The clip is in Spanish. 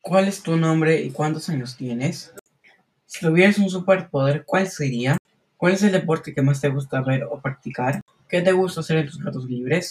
¿Cuál es tu nombre y cuántos años tienes? Si tuvieras un superpoder, ¿cuál sería? ¿Cuál es el deporte que más te gusta ver o practicar? ¿Qué te gusta hacer en tus ratos libres?